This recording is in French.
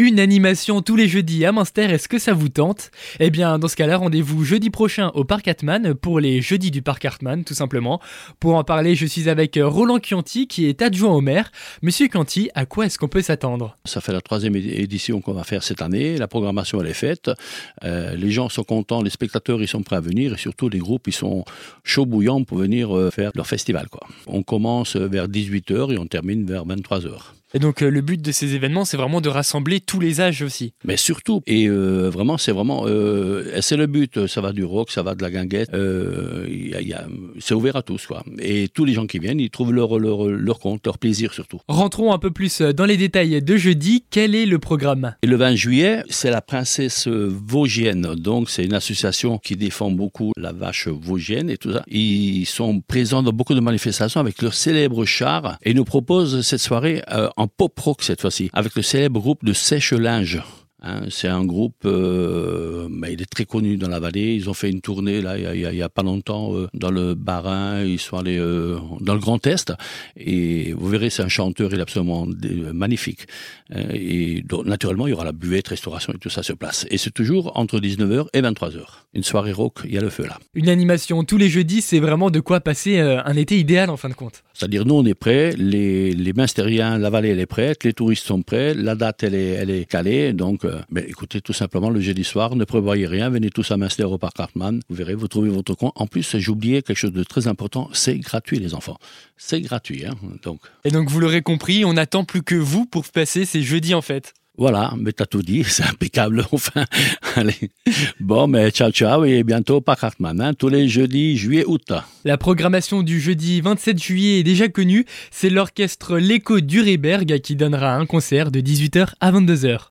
Une animation tous les jeudis à Munster, est-ce que ça vous tente? Eh bien, dans ce cas-là, rendez-vous jeudi prochain au Parc Hartmann pour les jeudis du Parc Hartmann, tout simplement. Pour en parler, je suis avec Roland Chianti, qui est adjoint au maire. Monsieur Chianti, à quoi est-ce qu'on peut s'attendre? Ça fait la troisième édition qu'on va faire cette année. La programmation, elle est faite. Euh, les gens sont contents, les spectateurs, ils sont prêts à venir et surtout les groupes, ils sont chauds bouillants pour venir euh, faire leur festival. Quoi. On commence vers 18h et on termine vers 23h. Et donc euh, le but de ces événements, c'est vraiment de rassembler tous les âges aussi. Mais surtout, et euh, vraiment, c'est vraiment, euh, c'est le but. Ça va du rock, ça va de la guinguette. c'est ouvert à tous, quoi. Et tous les gens qui viennent, ils trouvent leur, leur, leur compte, leur plaisir surtout. Rentrons un peu plus dans les détails de jeudi. Quel est le programme? Et Le 20 juillet, c'est la princesse vosgienne. Donc c'est une association qui défend beaucoup la vache vosgienne et tout ça. Ils sont présents dans beaucoup de manifestations avec leur célèbre char et nous proposent cette soirée en pop rock cette fois-ci, avec le célèbre groupe de Sèche-Linge. Hein, c'est un groupe, euh, bah, il est très connu dans la vallée. Ils ont fait une tournée là, il y a, pas longtemps euh, dans le Barin. Ils sont allés euh, dans le Grand Est et vous verrez, c'est un chanteur, il est absolument magnifique. et donc, naturellement, il y aura la buvette, restauration et tout ça sur place. Et c'est toujours entre 19h et 23h. Une soirée rock, il y a le feu là. Une animation tous les jeudis, c'est vraiment de quoi passer un été idéal en fin de compte. C'est-à-dire, nous, on est prêts, les, les la vallée, elle est prête, les touristes sont prêts, la date, elle est, elle est calée, donc mais écoutez, tout simplement, le jeudi soir, ne prévoyez rien, venez tous à Munster au Parc Hartmann, vous verrez, vous trouvez votre coin. En plus, oublié quelque chose de très important, c'est gratuit les enfants. C'est gratuit, hein, donc. Et donc, vous l'aurez compris, on n'attend plus que vous pour passer ces jeudis en fait. Voilà, mais t'as tout dit, c'est impeccable, enfin. Allez. Bon, mais ciao, ciao, et bientôt au Parc Hartmann, hein, tous les jeudis, juillet, août. La programmation du jeudi 27 juillet est déjà connue, c'est l'orchestre L'Écho d'Ureberg qui donnera un concert de 18h à 22h.